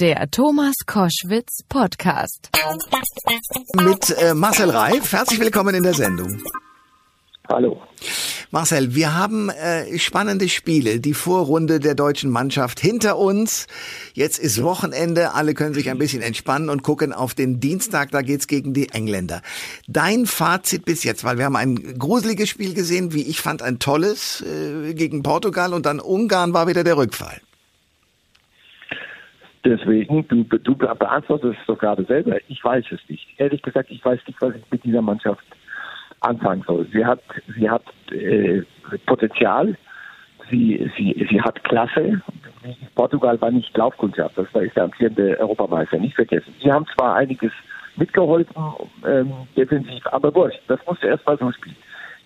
Der Thomas Koschwitz Podcast. Mit äh, Marcel Reif. Herzlich willkommen in der Sendung. Hallo. Marcel, wir haben äh, spannende Spiele. Die Vorrunde der deutschen Mannschaft hinter uns. Jetzt ist Wochenende. Alle können sich ein bisschen entspannen und gucken auf den Dienstag. Da geht's gegen die Engländer. Dein Fazit bis jetzt, weil wir haben ein gruseliges Spiel gesehen, wie ich fand, ein tolles äh, gegen Portugal und dann Ungarn war wieder der Rückfall. Deswegen, du, du beantwortest es doch gerade selber. Ich weiß es nicht. Ehrlich gesagt, ich weiß nicht, was ich mit dieser Mannschaft anfangen soll. Sie hat, sie hat äh, Potenzial, sie, sie, sie hat Klasse. Portugal war nicht Laufkundschaft, das war ist der amtierende Europameister, nicht vergessen. Sie haben zwar einiges mitgeholfen, ähm, defensiv, aber wurscht, das musst du erst mal so spielen.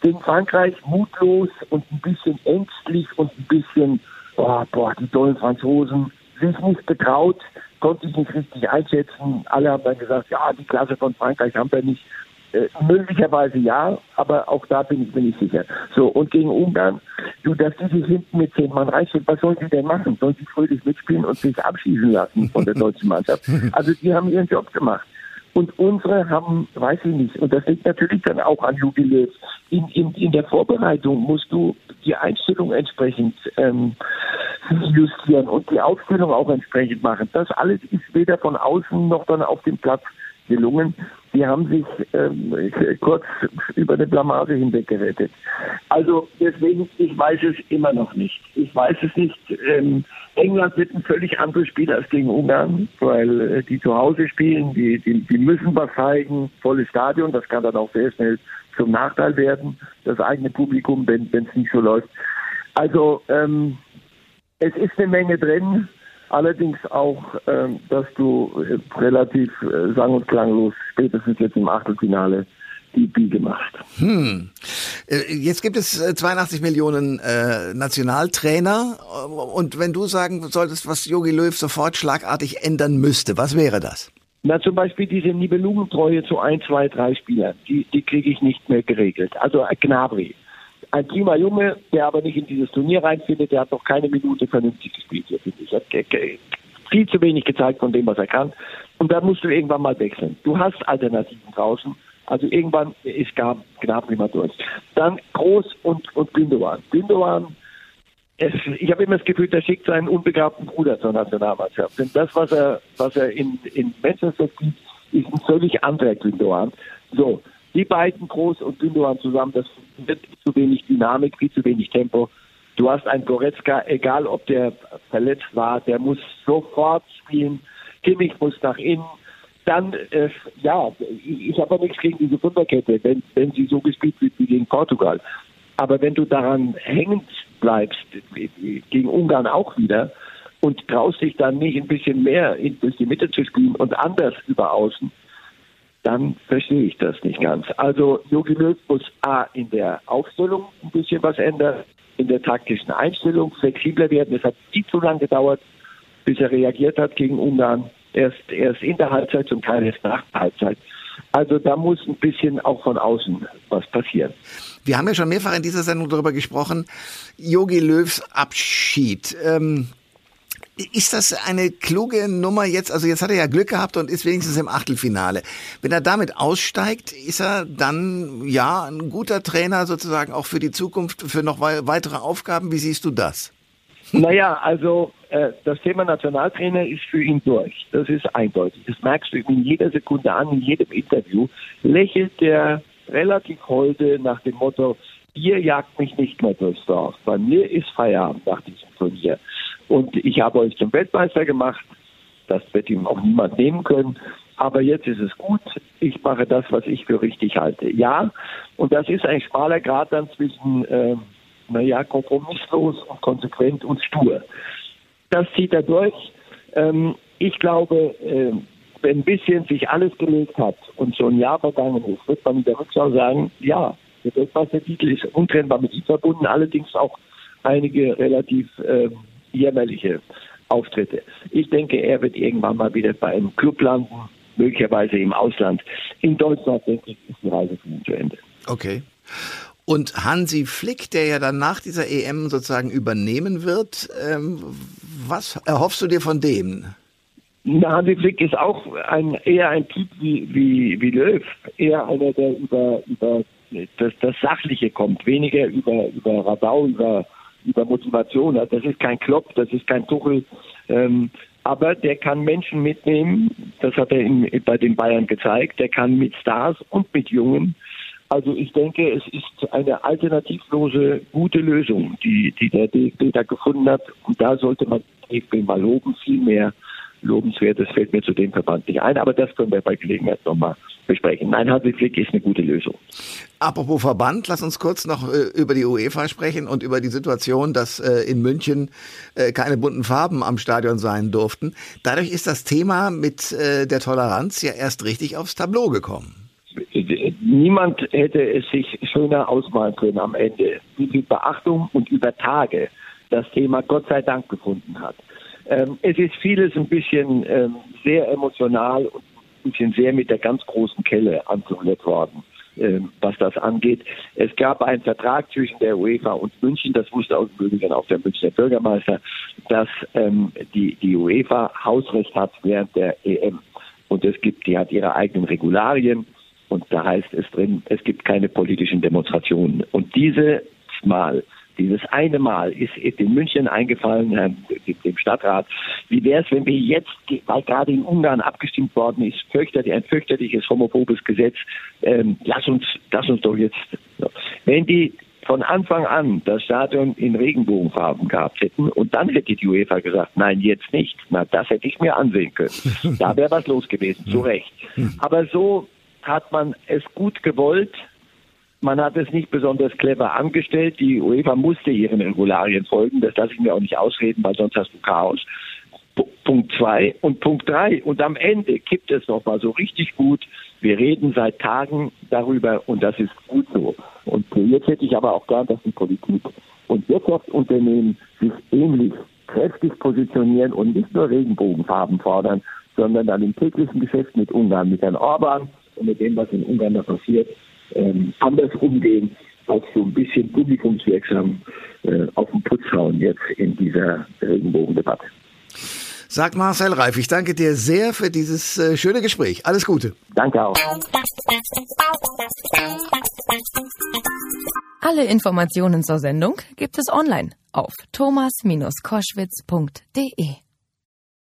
Gegen Frankreich mutlos und ein bisschen ängstlich und ein bisschen, boah, boah, die tollen Franzosen, sich nicht betraut, konnte ich nicht richtig einschätzen. Alle haben dann gesagt, ja, die Klasse von Frankreich haben wir nicht. Äh, möglicherweise ja, aber auch da bin ich mir nicht sicher. So, und gegen Ungarn, du, dass die sich hinten mit zehn Mann reichen, was sollen die denn machen? Sollen sie fröhlich mitspielen und sich abschießen lassen von der deutschen Mannschaft? Also die haben ihren Job gemacht. Und unsere haben, weiß ich nicht, und das liegt natürlich dann auch an Löw. In, in, in der Vorbereitung musst du die Einstellung entsprechend ähm, justieren und die Aufstellung auch entsprechend machen. Das alles ist weder von außen noch dann auf dem Platz gelungen. Die haben sich ähm, kurz über eine Blamage hinweg gerettet. Also deswegen, ich weiß es immer noch nicht. Ich weiß es nicht. Ähm, England wird ein völlig anderes Spiel als gegen Ungarn, weil äh, die zu Hause spielen, die, die, die müssen was zeigen, volles Stadion, das kann dann auch sehr schnell zum Nachteil werden, das eigene Publikum, wenn es nicht so läuft. Also ähm, es ist eine Menge drin. Allerdings auch, ähm, dass du äh, relativ äh, sang- und klanglos spätestens jetzt im Achtelfinale die Biege macht. Hm. Äh, jetzt gibt es 82 Millionen äh, Nationaltrainer und wenn du sagen solltest, was Jogi Löw sofort schlagartig ändern müsste, was wäre das? Na, zum Beispiel diese Nibelungentreue zu ein, zwei, drei Spielern, die, die kriege ich nicht mehr geregelt. Also Gnabry, ein prima Junge, der aber nicht in dieses Turnier reinfindet, der hat noch keine Minute vernünftig gespielt hier, finde ich. Hat viel zu wenig gezeigt von dem, was er kann. Und da musst du irgendwann mal wechseln. Du hast Alternativen draußen. Also irgendwann ist gar Gnabry mal durch. Dann Groß und, und Gündogan. Gündogan, es, ich habe immer das Gefühl, der schickt seinen unbegabten Bruder zur Nationalmannschaft. Denn das, was er, was er in, in Manchester sieht, ist ein völlig anderer Gündogan. So, die beiden Groß und Gündogan zusammen, das wird zu wenig Dynamik, viel zu wenig Tempo. Du hast einen Goretzka, egal ob der verletzt war, der muss sofort spielen. Kimmich muss nach innen. Dann, äh, ja, ich, ich habe nichts gegen diese Fünferkette, wenn, wenn sie so gespielt wird wie gegen Portugal. Aber wenn du daran hängend bleibst, gegen Ungarn auch wieder, und traust dich dann nicht ein bisschen mehr in, durch die Mitte zu spielen und anders über außen, dann verstehe ich das nicht ganz. Also Jogi Löw muss A in der Aufstellung ein bisschen was ändern, in der taktischen Einstellung flexibler werden. Es hat viel zu lange gedauert, bis er reagiert hat gegen Ungarn. Erst, erst in der Halbzeit, zum Teil erst nach der Halbzeit. Also da muss ein bisschen auch von außen was passieren. Wir haben ja schon mehrfach in dieser Sendung darüber gesprochen, Jogi Löws Abschied. Ähm ist das eine kluge Nummer jetzt? Also jetzt hat er ja Glück gehabt und ist wenigstens im Achtelfinale. Wenn er damit aussteigt, ist er dann ja ein guter Trainer sozusagen auch für die Zukunft, für noch weitere Aufgaben. Wie siehst du das? Naja, also äh, das Thema Nationaltrainer ist für ihn durch. Das ist eindeutig. Das merkst du in jeder Sekunde an, in jedem Interview. Lächelt der relativ holde nach dem Motto, ihr jagt mich nicht mehr durchs Dorf. Bei mir ist Feierabend nach diesem Turnier. Und ich habe euch zum Weltmeister gemacht. Das wird ihm auch niemand nehmen können. Aber jetzt ist es gut. Ich mache das, was ich für richtig halte. Ja, und das ist ein schmaler Grad dann zwischen, äh, naja, kompromisslos und konsequent und stur. Das zieht er durch. Ähm, ich glaube, äh, wenn ein bisschen sich alles gelegt hat und so ein Jahr vergangen ist, wird man in der Rückschau sagen, ja, der Weltmeistertitel ist untrennbar mit ihm verbunden, allerdings auch einige relativ äh, jämmerliche Auftritte. Ich denke, er wird irgendwann mal wieder bei einem Club landen, möglicherweise im Ausland. In Deutschland, denke ich, ist die Reise für ihn zu Ende. Okay. Und Hansi Flick, der ja dann nach dieser EM sozusagen übernehmen wird, ähm, was erhoffst du dir von dem? Na, Hansi Flick ist auch ein, eher ein Typ wie, wie, wie Löw. Eher einer, der über, über das, das Sachliche kommt, weniger über, über Radau, über, über Motivation. Das ist kein Klopp, das ist kein Tuchel. Ähm, aber der kann Menschen mitnehmen, das hat er in, bei den Bayern gezeigt, der kann mit Stars und mit Jungen. Also ich denke, es ist eine alternativlose gute Lösung, die, die der DFB da gefunden hat. Und da sollte man DFB mal loben, viel mehr lobenswertes fällt mir zu dem Verband nicht ein, aber das können wir bei Gelegenheit nochmal besprechen. Nein, Hansi Flick ist eine gute Lösung. Apropos Verband, lass uns kurz noch äh, über die UEFA sprechen und über die Situation, dass äh, in München äh, keine bunten Farben am Stadion sein durften. Dadurch ist das Thema mit der Toleranz ja erst richtig aufs Tableau gekommen. Niemand hätte es sich schöner ausmalen können am Ende, wie viel Beachtung und über Tage das Thema Gott sei Dank gefunden hat. Ähm, es ist vieles ein bisschen ähm, sehr emotional und ein bisschen sehr mit der ganz großen Kelle angerührt worden, ähm, was das angeht. Es gab einen Vertrag zwischen der UEFA und München, das wusste auch Übrigen auch der Münchner Bürgermeister, dass ähm, die, die UEFA Hausrecht hat während der EM. Und es gibt, die hat ihre eigenen Regularien und da heißt es drin, es gibt keine politischen Demonstrationen. Und dieses Mal dieses eine Mal ist in München eingefallen, dem Stadtrat. Wie wäre es, wenn wir jetzt, weil gerade in Ungarn abgestimmt worden ist, fürchterlich, ein fürchterliches homophobes Gesetz, ähm, lass uns, lass uns doch jetzt, wenn die von Anfang an das Stadion in Regenbogenfarben gehabt hätten und dann hätte die UEFA gesagt, nein, jetzt nicht. Na, das hätte ich mir ansehen können. Da wäre was los gewesen, zu Recht. Aber so hat man es gut gewollt, man hat es nicht besonders clever angestellt. Die UEFA musste ihren Regularien folgen. Das lasse ich mir auch nicht ausreden, weil sonst hast du Chaos. P Punkt zwei und Punkt drei. Und am Ende kippt es noch mal so richtig gut. Wir reden seit Tagen darüber und das ist gut so. Und jetzt hätte ich aber auch gern, dass die Politik und Wirtschaftsunternehmen sich ähnlich kräftig positionieren und nicht nur Regenbogenfarben fordern, sondern dann im täglichen Geschäft mit Ungarn, mit Herrn Orban und mit dem, was in Ungarn da passiert, ähm, anders umgehen, auch so ein bisschen publikumswirksam äh, auf den Putz hauen jetzt in dieser Regenbogendebatte. Sagt Marcel Reif, ich danke dir sehr für dieses äh, schöne Gespräch. Alles Gute. Danke auch. Alle Informationen zur Sendung gibt es online auf thomas-koschwitz.de.